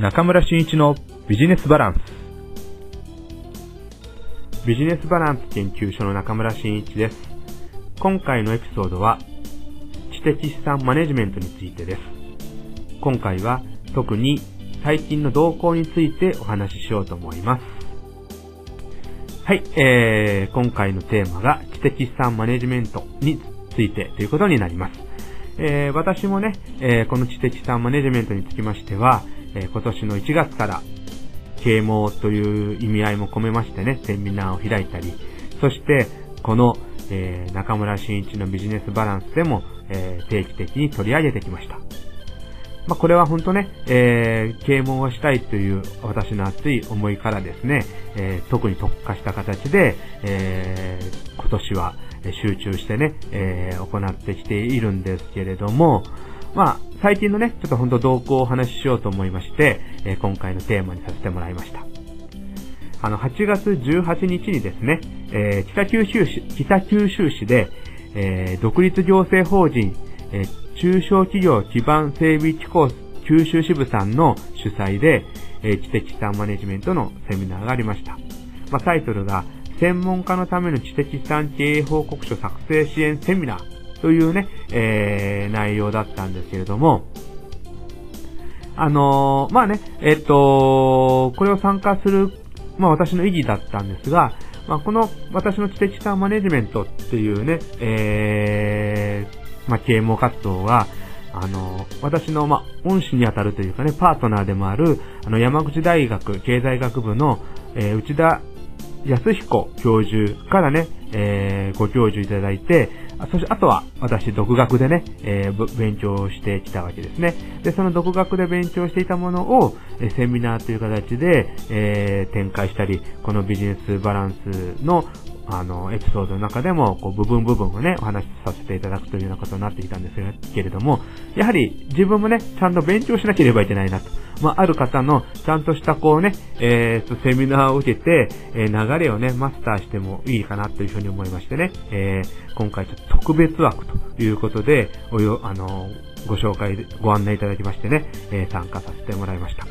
中村真一のビジネスバランス。ビジネスバランス研究所の中村真一です。今回のエピソードは、知的資産マネジメントについてです。今回は特に最近の動向についてお話ししようと思います。はい、えー、今回のテーマが知的資産マネジメントについてということになります。えー、私もね、えー、この知的資産マネジメントにつきましては、えー、今年の1月から啓蒙という意味合いも込めましてね、セミナーを開いたり、そしてこの、えー、中村真一のビジネスバランスでも、えー、定期的に取り上げてきました。まあ、これは本当ね、えー、啓蒙をしたいという私の熱い思いからですね、えー、特に特化した形で、えー、今年は集中してね、えー、行ってきているんですけれども、まあ、最近のね、ちょっとほんと動向をお話ししようと思いまして、え、今回のテーマにさせてもらいました。あの、8月18日にですね、え、北九州市、北九州市で、え、独立行政法人、え、中小企業基盤整備機構九州支部さんの主催で、え、知的資産マネジメントのセミナーがありました。まあ、タイトルが、専門家のための知的資産経営報告書作成支援セミナーというね、えー、内容だったんですけれども、あのー、まあね、えっと、これを参加する、まあ私の意義だったんですが、まあこの私の知的資産マネジメントっていうね、えー、まあ啓蒙活動は、あの、私の、まあ、恩師にあたるというかね、パートナーでもある、あの、山口大学経済学部の、えー、内田康彦教授からね、えー、ご教授いただいて、そして、あとは、私、独学でね、えー、勉強してきたわけですね。で、その独学で勉強していたものを、えセミナーという形で、えー、展開したり、このビジネスバランスの、あの、エピソードの中でも、こう、部分部分をね、お話しさせていただくというようなことになっていたんですけれども、やはり、自分もね、ちゃんと勉強しなければいけないなと。まあ、ある方の、ちゃんとしたこうね、えー、セミナーを受けて、えー、流れをね、マスターしてもいいかなというふうに思いましてね、えー、今回ちょっと特別枠ということで、およ、あのご紹介、ご案内いただきましてね、えー、参加させてもらいました。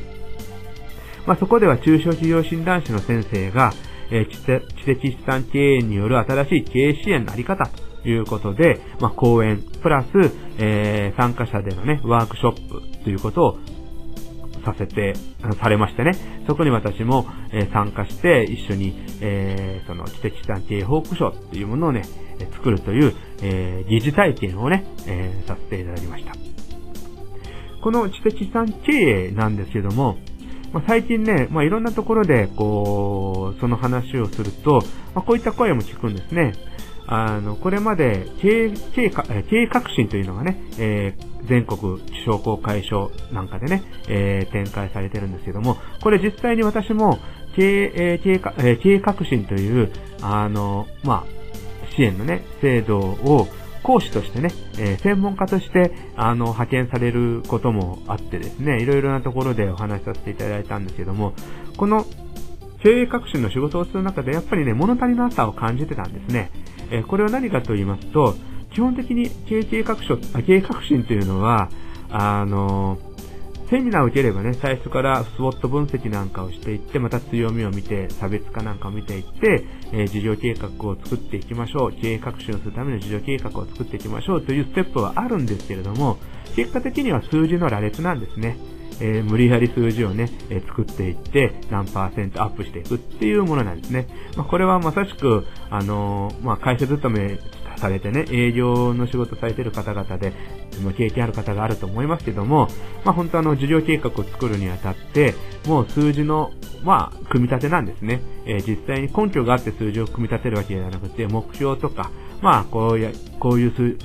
まあ、そこでは中小企業診断士の先生が、えー、知的資産経営による新しい経営支援のあり方ということで、まあ、講演、プラス、えー、参加者でのね、ワークショップということをさせて、されましてね、そこに私も、えー、参加して一緒に、えー、その知的資産経営報告書っていうものをね、作るという、えー、疑似体験をね、え、させていただきました。この知的資産経営なんですけども、まあ、最近ね、まあ、いろんなところで、こう、その話をすると、まあ、こういった声も聞くんですね。あの、これまで経営、経営、経営革新というのがね、えー、全国商工会所なんかでね、えー、展開されてるんですけども、これ実際に私も経営、経営、経営革新という、あの、まあ、支援のね、制度を講師としてね、えー、専門家として、あの、派遣されることもあってですね、いろいろなところでお話しさせていただいたんですけども、この経営革新の仕事をする中でやっぱりね、物足りなさを感じてたんですね。えこれは何かと言いますと、基本的に経営革新、経営革新というのは、あの、セミナーを受ければね、最初からスウォット分析なんかをしていって、また強みを見て、差別化なんかを見ていって、えー、事業計画を作っていきましょう。経営革新をするための事業計画を作っていきましょうというステップはあるんですけれども、結果的には数字の羅列なんですね。えー、無理やり数字をね、えー、作っていって、何パーセントアップしていくっていうものなんですね。まあ、これはまさしく、あのー、まあ、会社勤めされてね、営業の仕事されてる方々で、経験ある方があると思いますけども、まあ、本当あの、事業計画を作るにあたって、もう数字の、まあ、組み立てなんですね。えー、実際に根拠があって数字を組み立てるわけではなくて、目標とか、まあ、こういう、こういう数、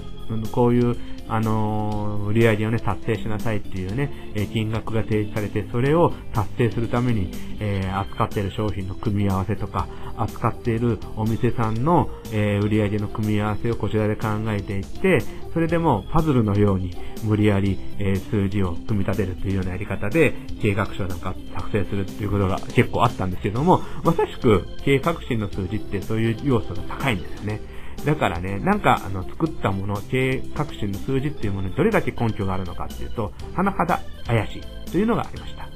こういうあのー、売り上げをね、達成しなさいっていうね、え金額が提示されて、それを達成するために、えー、扱っている商品の組み合わせとか、扱っているお店さんの、え、売り上げの組み合わせをこちらで考えていって、それでもパズルのように無理やり、え数字を組み立てるというようなやり方で、計画書なんか作成するっていうことが結構あったんですけども、まさしく経営革新の数字ってそういう要素が高いんですよね。だからね、なんか、あの、作ったもの、経営革新の数字っていうものにどれだけ根拠があるのかっていうと、甚だ怪しいというのがありました。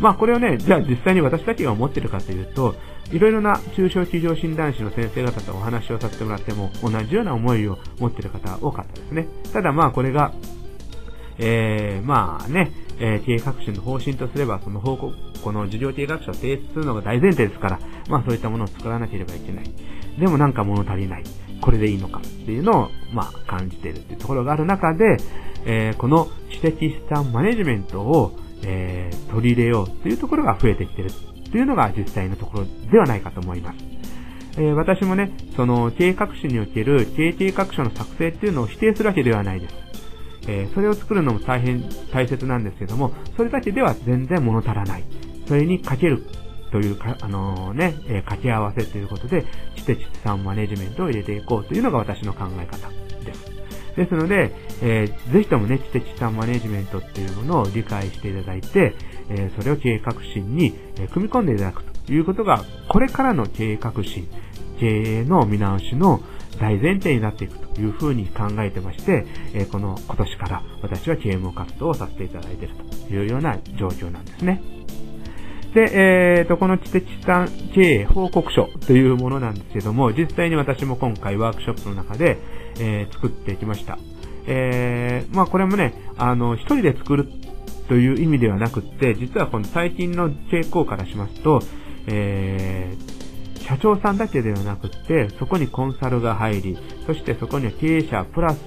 まあこれをね、じゃあ実際に私たちが思ってるかというと、いろいろな中小企業診断士の先生方とお話をさせてもらっても、同じような思いを持ってる方多かったですね。ただまあこれが、えー、まあね、えー、経営革新の方針とすれば、その報告、この事業経営学書を提出するのが大前提ですから、まあそういったものを作らなければいけない。でもなんか物足りない。これでいいのかっていうのを、まあ感じているっていうところがある中で、えー、この知的資産マネジメントを、えー、取り入れようというところが増えてきてるというのが実際のところではないかと思います。えー、私もね、その経営革新における経営計画書の作成っていうのを否定するわけではないです。えー、それを作るのも大変大切なんですけども、それだけでは全然物足らない。それにかけるというか、あのー、ね、え、掛け合わせということで、知的資産マネジメントを入れていこうというのが私の考え方です。ので、えー、ぜひともね、知的資産マネジメントっていうものを理解していただいて、えー、それを経営革新に、え組み込んでいただくということが、これからの経営革新、経営の見直しの大前提になっていくというふうに考えてまして、えこの今年から私は啓蒙活動をさせていただいているというような状況なんですね。で、えーと、この知的資産経営報告書というものなんですけども、実際に私も今回ワークショップの中で、えー、作ってきました。えー、まあこれもね、あの、一人で作るという意味ではなくって、実はこの最近の傾向からしますと、えー、社長さんだけではなくって、そこにコンサルが入り、そしてそこには経営者プラス、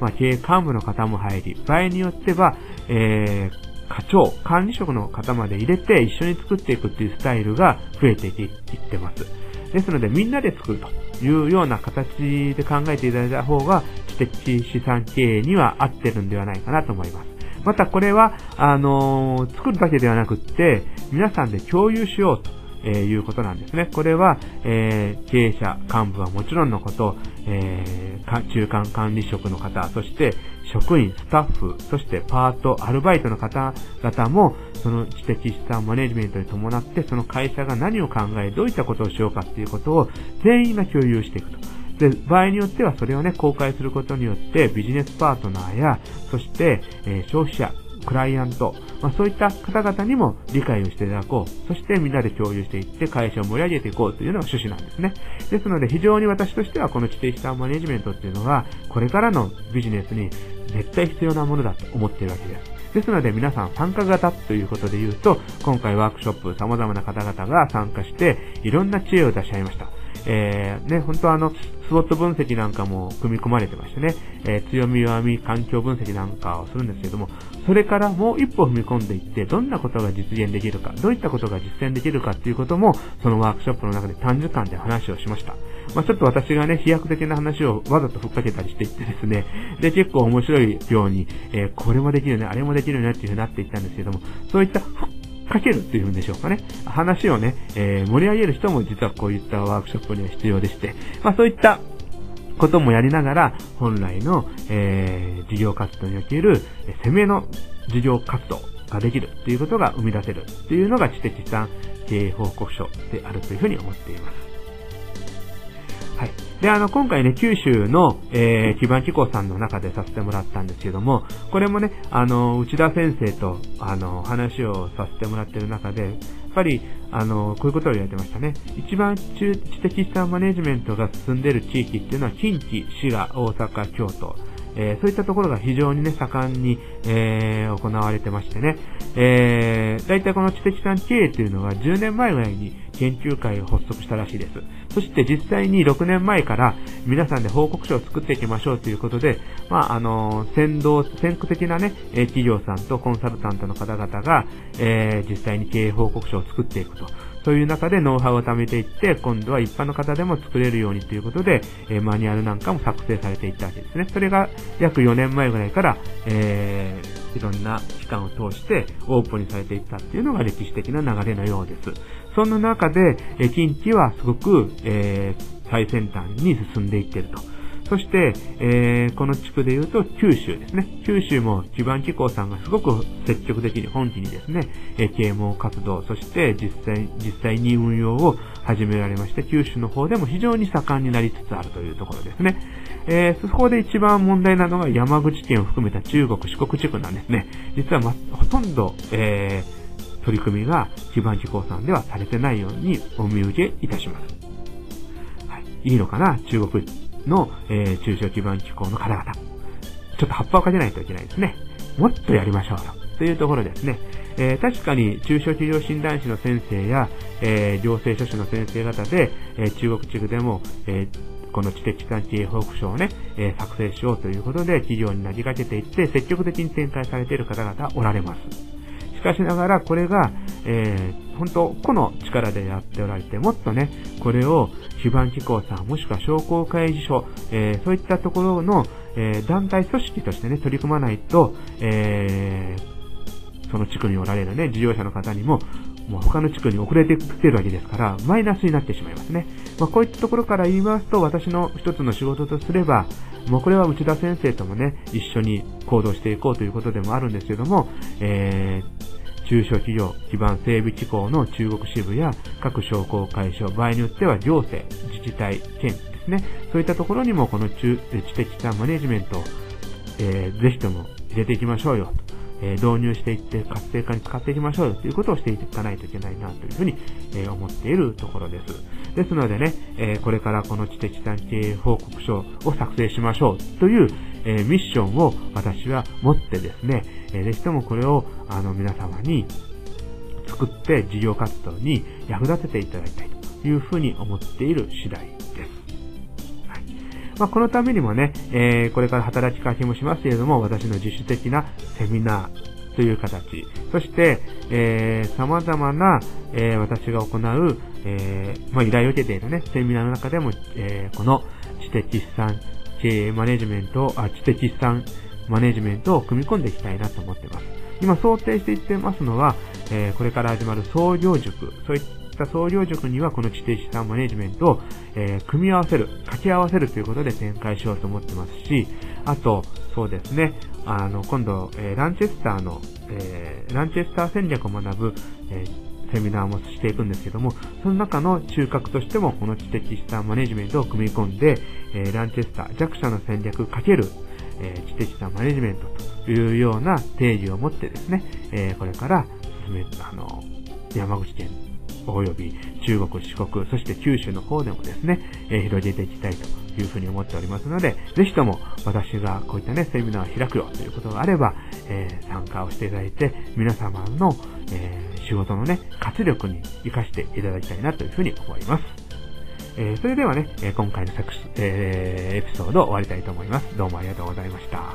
まあ、経営幹部の方も入り、場合によっては、えー、課長、管理職の方まで入れて一緒に作っていくっていうスタイルが増えていってます。ですので、みんなで作るというような形で考えていただいた方が、知的資産経営には合ってるんではないかなと思います。またこれは、あのー、作るだけではなくって、皆さんで共有しようと。えー、いうことなんですね。これは、えー、経営者、幹部はもちろんのこと、えー、中間管理職の方、そして職員、スタッフ、そしてパート、アルバイトの方々も、その知的資産マネジメントに伴って、その会社が何を考え、どういったことをしようかっていうことを全員が共有していくと。で、場合によってはそれをね、公開することによって、ビジネスパートナーや、そして、えー、消費者、クライアント、まあ、そういった方々にも理解をしていただこう。そしてみんなで共有していって会社を盛り上げていこうというのが趣旨なんですね。ですので非常に私としてはこの知的資産マネジメントっていうのは、これからのビジネスに絶対必要なものだと思っているわけです。ですので皆さん参加型ということで言うと、今回ワークショップ様々な方々が参加して、いろんな知恵を出し合いました。えー、ね、本当あの、スウォット分析なんかも組み込まれてましてね、えー、強み弱み環境分析なんかをするんですけども、それからもう一歩踏み込んでいって、どんなことが実現できるか、どういったことが実践できるかっていうことも、そのワークショップの中で短時間で話をしました。まあ、ちょっと私がね、飛躍的な話をわざとふっかけたりしていってですね、で、結構面白いように、えー、これもできるね、あれもできるねっていう風になっていったんですけども、そういったかけるっていうんでしょうかね。話をね、えー、盛り上げる人も実はこういったワークショップには必要でして、まあそういったこともやりながら、本来の、えー、事業活動における、攻めの事業活動ができるっていうことが生み出せるっていうのが知的資産経営報告書であるというふうに思っています。で、あの、今回ね、九州の、えー、基盤機構さんの中でさせてもらったんですけども、これもね、あの、内田先生と、あの、話をさせてもらってる中で、やっぱり、あの、こういうことを言われてましたね。一番知的資産マネジメントが進んでいる地域っていうのは、近畿、滋賀、大阪、京都、えー、そういったところが非常にね、盛んに、えー、行われてましてね、えー、大体この知的資産経営というのは10年前ぐらいに研究会を発足したらしいです。そして実際に6年前から皆さんで報告書を作っていきましょうということで、まあ、あの、先導、先駆的なね、企業さんとコンサルタントの方々が、えー、実際に経営報告書を作っていくと。そういう中でノウハウを貯めていって、今度は一般の方でも作れるようにということで、えー、マニュアルなんかも作成されていったわけですね。それが約4年前ぐらいから、えー、いろんな期間を通してオープンにされていったっていうのが歴史的な流れのようです。そんな中で、え近畿はすごく、えー、最先端に進んでいってると。そして、えー、この地区で言うと九州ですね。九州も基盤機構さんがすごく積極的に本気にですね、えー、啓蒙活動、そして実際、実際に運用を始められまして、九州の方でも非常に盛んになりつつあるというところですね。えー、そこで一番問題なのが山口県を含めた中国、四国地区なんですね。実は、ま、ほとんど、えー、取り組みが基盤機構さんではされてないようにお見受けいたします。はい。いいのかな？中国の、えー、中小基盤機構の方々。ちょっと葉っぱをかけないといけないですね。もっとやりましょうよ。というところですね。えー、確かに中小企業診断士の先生や、えー、行政書士の先生方で、えー、中国地区でも、え、この知的関係報告書をね、え、作成しようということで企業になりかけていって積極的に展開されている方々おられます。しかしながらこれが、えー、本当、個の力でやっておられて、もっとね、これを基盤機構さん、もしくは商工会議所、えー、そういったところの、えー、団体組織としてね、取り組まないと、えー、その地区におられるね、事業者の方にも、もう他の地区に遅れてきてるわけですから、マイナスになってしまいますね。まあ、こういったところから言いますと、私の一つの仕事とすれば、もうこれは内田先生ともね、一緒に行動していこうということでもあるんですけども、えー、中小企業基盤整備機構の中国支部や各商工会所、場合によっては行政、自治体、県ですね、そういったところにもこの知的資産マネジメントを、えー、ぜひとも入れていきましょうよとえ導入していって活性化に使っていきましょうよということをしていかないといけないなというふうに、え思っているところです。ですのでね、えこれからこの知的産経報告書を作成しましょうという、えミッションを私は持ってですね、えぜひともこれをあの皆様に作って事業活動に役立てていただきたいというふうに思っている次第まあ、このためにもね、えー、これから働きかけもしますけれども、私の自主的なセミナーという形、そして、えー、様々な、えー、私が行う、えー、まあ、依頼を受けているね、セミナーの中でも、えー、この知的資産経営マネジメント、あ、知的資産マネジメントを組み込んでいきたいなと思っています。今想定していってますのは、えー、これから始まる創業塾、そういったった創業塾にはこの知的資産マネジメントを、えー、組み合わせる、掛け合わせるということで展開しようと思ってますし、あと、そうですね、あの、今度、えー、ランチェスターの、えー、ランチェスター戦略を学ぶ、えセミナーもしていくんですけども、その中の中核としても、この知的資産マネジメントを組み込んで、えランチェスター、弱者の戦略かける、え知的資産マネジメントというような定義を持ってですね、えこれから進め、あの、山口県及び中国、四国、そして九州の方でもですね、えー、広げていきたいというふうに思っておりますので、ぜひとも私がこういったね、セミナーを開くよということがあれば、えー、参加をしていただいて、皆様の、えー、仕事のね、活力に活かしていただきたいなというふうに思います。え、それではね、え今回の作、え、エピソードを終わりたいと思います。どうもありがとうございました。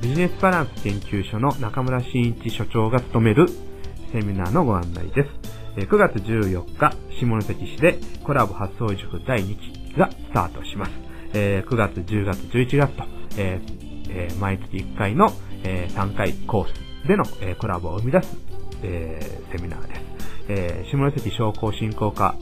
ビジネスバランス研究所の中村真一所長が務めるセミナーのご案内です。9月14日、下関市でコラボ発送塾第2期がスタートします。え9月、10月、11月と、え、毎月1回の、え、3回コースでの、え、コラボを生み出す、え、セミナーです。え、下関商工振興課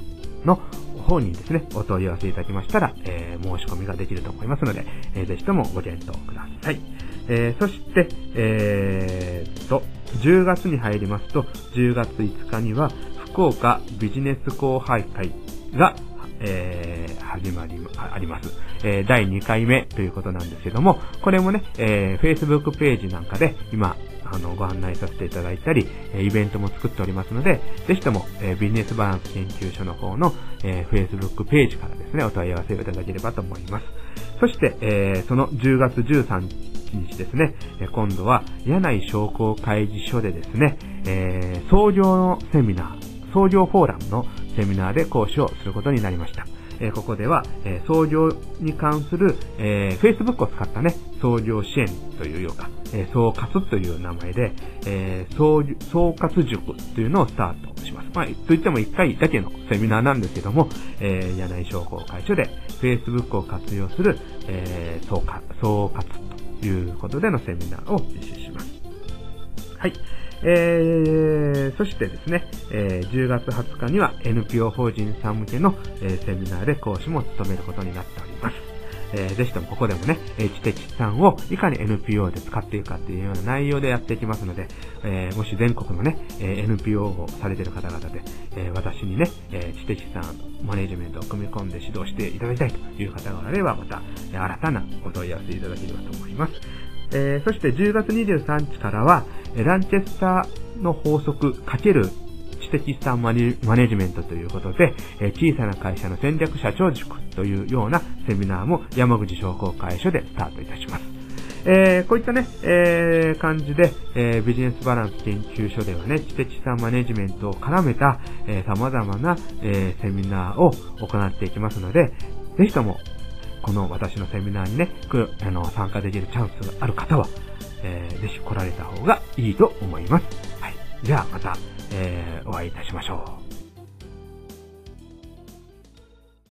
の方にですね、お問い合わせいただきましたら、え、申し込みができると思いますので、えー、ぜひともご検討ください。えー、そして、えー、と、10月に入りますと、10月5日には、福岡ビジネス後輩会が、えー、始まり、あります。えー、第2回目ということなんですけども、これもね、えー、Facebook ページなんかで今、あの、ご案内させていただいたり、えイベントも作っておりますので、ぜひとも、えビジネスバランス研究所の方の、え Facebook ページからですね、お問い合わせをいただければと思います。そして、えその10月13日ですね、今度は、柳井商工会議所でですね、え創業のセミナー、創業フォーラムのセミナーで講師をすることになりました。えここでは、え創業に関する、え Facebook を使ったね、創業支援というようか、え総括という名前で、え総括塾というのをスタートします。まあ、といっても1回だけのセミナーなんですけども、え、柳井商工会所で Facebook を活用する、えー、総括、総括ということでのセミナーを実施します。はい。えー、そしてですね、えー、10月20日には NPO 法人さん向けの、えー、セミナーで講師も務めることになっております。えー、ぜひともここでもね、え知的資産をいかに NPO で使っていくかっていうような内容でやっていきますので、えー、もし全国のね、え NPO をされている方々で、えー、私にね、え知的資産マネジメントを組み込んで指導していただきたいという方がおられば、また、え新たなお問い合わせいただければと思います。え、そして10月23日からは、ランチェスターの法則×知的資産マネジメントということで、え小さな会社の戦略社長塾というようなセミナーも山口商工会所でスタートいたします。えー、こういったね、えー、感じで、えー、ビジネスバランス研究所ではね、知的資産マネジメントを絡めた、えー、様々な、えー、セミナーを行っていきますので、ぜひとも、この私のセミナーにね、あの、参加できるチャンスがある方は、えー、ぜひ来られた方がいいと思います。はい。じゃあまた、えー、お会いいたしましょう。